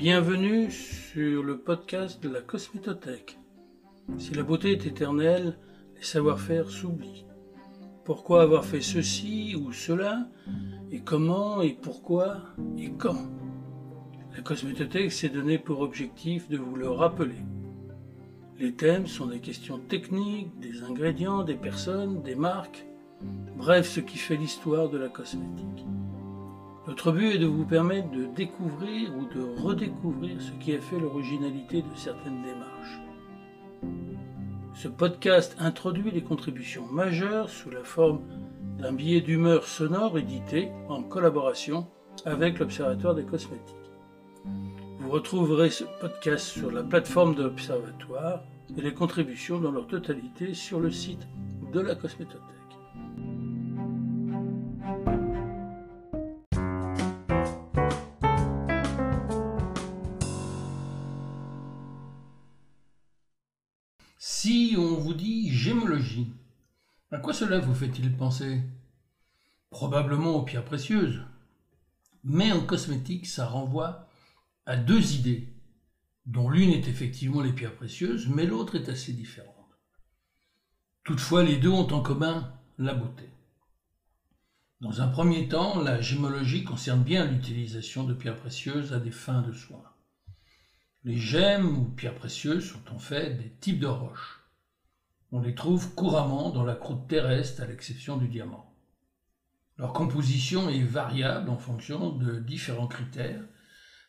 Bienvenue sur le podcast de la Cosmétothèque. Si la beauté est éternelle, les savoir-faire s'oublient. Pourquoi avoir fait ceci ou cela Et comment Et pourquoi Et quand? La Cosmétothèque s'est donné pour objectif de vous le rappeler. Les thèmes sont des questions techniques, des ingrédients, des personnes, des marques, bref ce qui fait l'histoire de la cosmétique. Notre but est de vous permettre de découvrir ou de redécouvrir ce qui a fait l'originalité de certaines démarches. Ce podcast introduit les contributions majeures sous la forme d'un billet d'humeur sonore édité en collaboration avec l'Observatoire des cosmétiques. Vous retrouverez ce podcast sur la plateforme de l'Observatoire et les contributions dans leur totalité sur le site de la Cosmétothèque. À quoi cela vous fait-il penser? Probablement aux pierres précieuses. Mais en cosmétique, ça renvoie à deux idées, dont l'une est effectivement les pierres précieuses, mais l'autre est assez différente. Toutefois, les deux ont en commun la beauté. Dans un premier temps, la gémologie concerne bien l'utilisation de pierres précieuses à des fins de soins. Les gemmes ou pierres précieuses sont en fait des types de roches. On les trouve couramment dans la croûte terrestre à l'exception du diamant. Leur composition est variable en fonction de différents critères,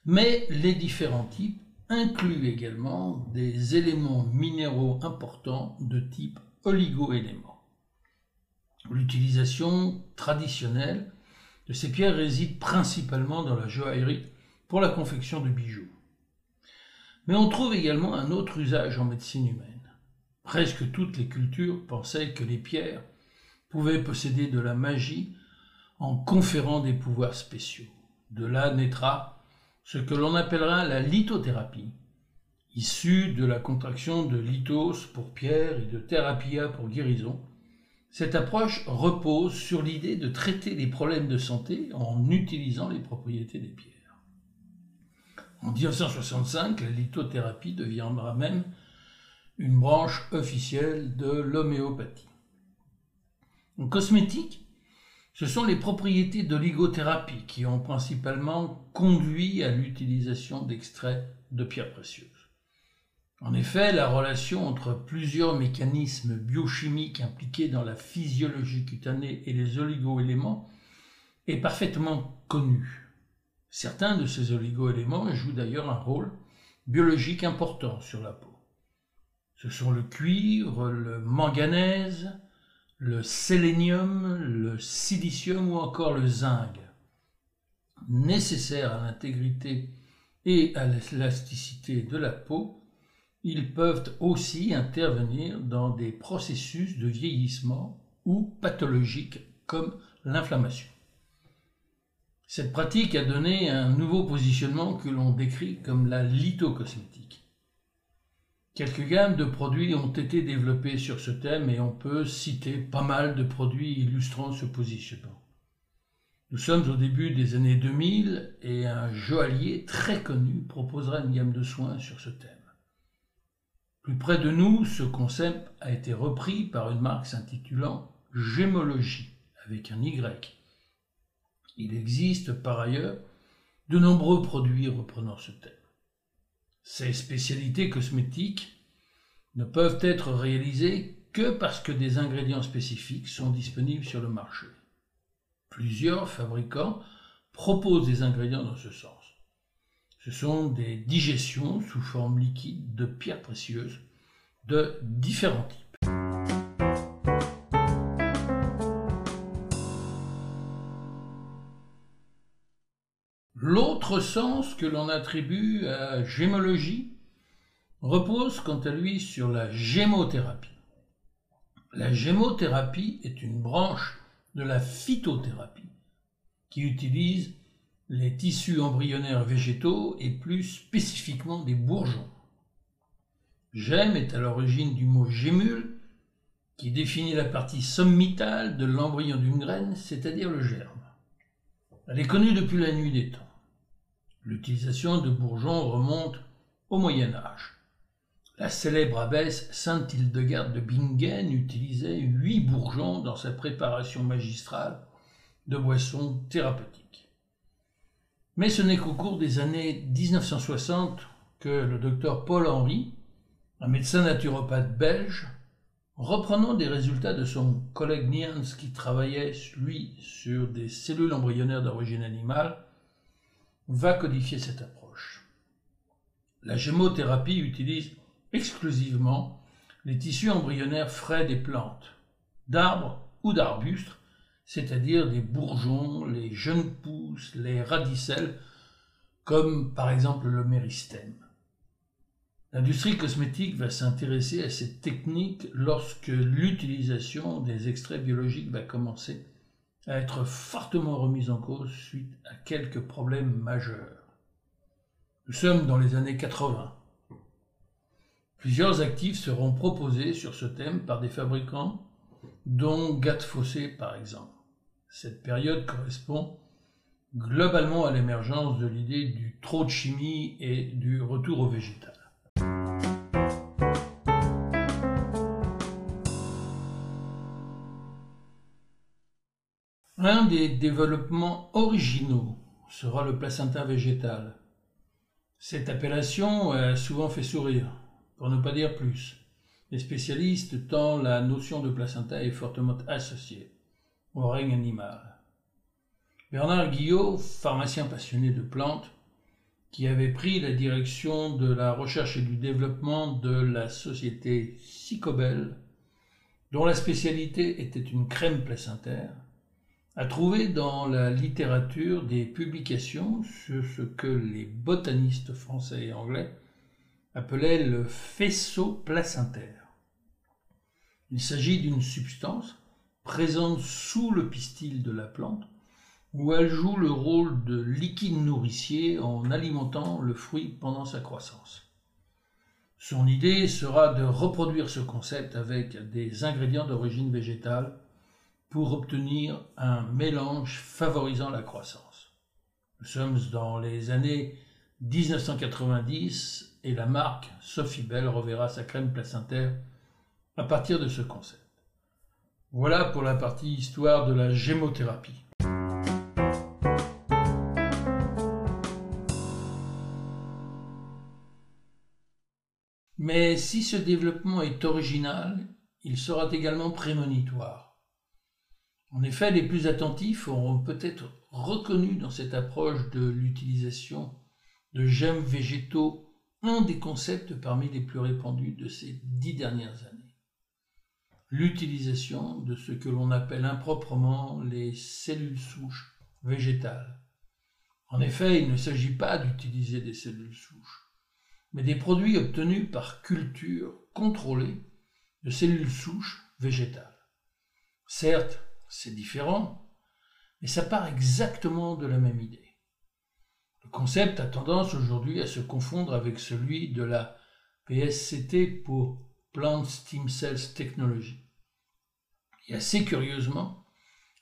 mais les différents types incluent également des éléments minéraux importants de type oligo-éléments. L'utilisation traditionnelle de ces pierres réside principalement dans la joaillerie pour la confection de bijoux. Mais on trouve également un autre usage en médecine humaine. Presque toutes les cultures pensaient que les pierres pouvaient posséder de la magie en conférant des pouvoirs spéciaux. De là naîtra ce que l'on appellera la lithothérapie, issue de la contraction de lithos pour pierre et de thérapia pour guérison. Cette approche repose sur l'idée de traiter les problèmes de santé en utilisant les propriétés des pierres. En 1965, la lithothérapie deviendra même une branche officielle de l'homéopathie. En cosmétique, ce sont les propriétés de l'oligothérapie qui ont principalement conduit à l'utilisation d'extraits de pierres précieuses. En effet, la relation entre plusieurs mécanismes biochimiques impliqués dans la physiologie cutanée et les oligoéléments est parfaitement connue. Certains de ces oligoéléments jouent d'ailleurs un rôle biologique important sur la peau. Ce sont le cuivre, le manganèse, le sélénium, le silicium ou encore le zinc, nécessaires à l'intégrité et à l'élasticité de la peau, ils peuvent aussi intervenir dans des processus de vieillissement ou pathologiques comme l'inflammation. Cette pratique a donné un nouveau positionnement que l'on décrit comme la lithocosmétique. Quelques gammes de produits ont été développées sur ce thème et on peut citer pas mal de produits illustrant ce positionnement. Nous sommes au début des années 2000 et un joaillier très connu proposera une gamme de soins sur ce thème. Plus près de nous, ce concept a été repris par une marque s'intitulant Gémologie avec un Y il existe par ailleurs de nombreux produits reprenant ce thème. Ces spécialités cosmétiques ne peuvent être réalisées que parce que des ingrédients spécifiques sont disponibles sur le marché. Plusieurs fabricants proposent des ingrédients dans ce sens. Ce sont des digestions sous forme liquide de pierres précieuses de différents types. Sens que l'on attribue à gémologie repose quant à lui sur la gémothérapie. La gémothérapie est une branche de la phytothérapie qui utilise les tissus embryonnaires végétaux et plus spécifiquement des bourgeons. Gemme est à l'origine du mot gémule qui définit la partie sommitale de l'embryon d'une graine, c'est-à-dire le germe. Elle est connue depuis la nuit des temps. L'utilisation de bourgeons remonte au Moyen Âge. La célèbre abbesse Sainte Hildegarde de Bingen utilisait huit bourgeons dans sa préparation magistrale de boissons thérapeutiques. Mais ce n'est qu'au cours des années 1960 que le docteur Paul Henry, un médecin naturopathe belge, reprenant des résultats de son collègue Nians qui travaillait, lui, sur des cellules embryonnaires d'origine animale, va codifier cette approche. La gémothérapie utilise exclusivement les tissus embryonnaires frais des plantes, d'arbres ou d'arbustes, c'est-à-dire des bourgeons, les jeunes pousses, les radicelles, comme par exemple le méristème. L'industrie cosmétique va s'intéresser à cette technique lorsque l'utilisation des extraits biologiques va commencer à être fortement remise en cause suite à quelques problèmes majeurs. Nous sommes dans les années 80. Plusieurs actifs seront proposés sur ce thème par des fabricants, dont Gat Fossé par exemple. Cette période correspond globalement à l'émergence de l'idée du trop de chimie et du retour au végétal. Des développements originaux sera le placenta végétal. Cette appellation a souvent fait sourire, pour ne pas dire plus, les spécialistes tant la notion de placenta est fortement associée au règne animal. Bernard Guillot, pharmacien passionné de plantes, qui avait pris la direction de la recherche et du développement de la société Psychobel, dont la spécialité était une crème placentaire, a trouvé dans la littérature des publications sur ce que les botanistes français et anglais appelaient le faisceau placentaire. Il s'agit d'une substance présente sous le pistil de la plante où elle joue le rôle de liquide nourricier en alimentant le fruit pendant sa croissance. Son idée sera de reproduire ce concept avec des ingrédients d'origine végétale pour obtenir un mélange favorisant la croissance. Nous sommes dans les années 1990 et la marque Sophie Bell reverra sa crème placentaire à partir de ce concept. Voilà pour la partie histoire de la gémothérapie. Mais si ce développement est original, il sera également prémonitoire. En effet, les plus attentifs auront peut-être reconnu dans cette approche de l'utilisation de gemmes végétaux un des concepts parmi les plus répandus de ces dix dernières années. L'utilisation de ce que l'on appelle improprement les cellules souches végétales. En effet, il ne s'agit pas d'utiliser des cellules souches, mais des produits obtenus par culture contrôlée de cellules souches végétales. Certes, c'est différent, mais ça part exactement de la même idée. Le concept a tendance aujourd'hui à se confondre avec celui de la PSCT pour Plant Stem Cells Technology. Et assez curieusement,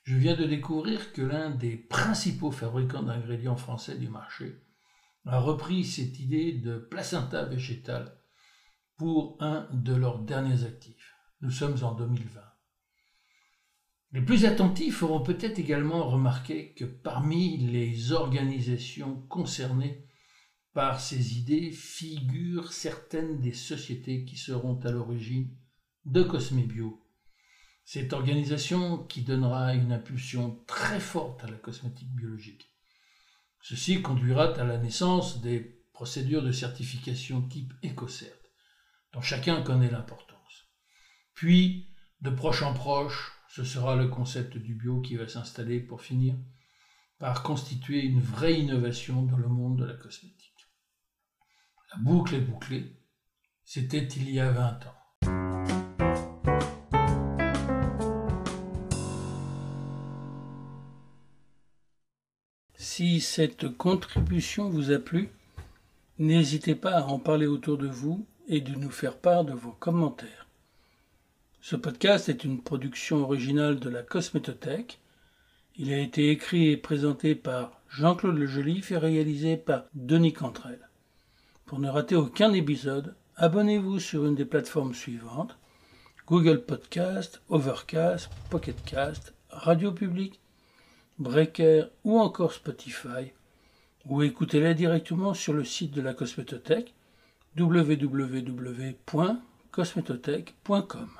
je viens de découvrir que l'un des principaux fabricants d'ingrédients français du marché a repris cette idée de placenta végétal pour un de leurs derniers actifs. Nous sommes en 2020. Les plus attentifs auront peut-être également remarqué que parmi les organisations concernées par ces idées figurent certaines des sociétés qui seront à l'origine de Cosmebio. Cette organisation qui donnera une impulsion très forte à la cosmétique biologique. Ceci conduira à la naissance des procédures de certification type EcoCert, dont chacun connaît l'importance. Puis, de proche en proche, ce sera le concept du bio qui va s'installer pour finir par constituer une vraie innovation dans le monde de la cosmétique. La boucle est bouclée. C'était il y a 20 ans. Si cette contribution vous a plu, n'hésitez pas à en parler autour de vous et de nous faire part de vos commentaires. Ce podcast est une production originale de la Cosmétothèque Il a été écrit et présenté par Jean-Claude Lejelif et réalisé par Denis Cantrel. Pour ne rater aucun épisode, abonnez-vous sur une des plateformes suivantes Google Podcast, Overcast, Pocketcast, Radio Public, Breaker ou encore Spotify, ou écoutez-les directement sur le site de la Cosmétothèque www.cosmétothèque.com.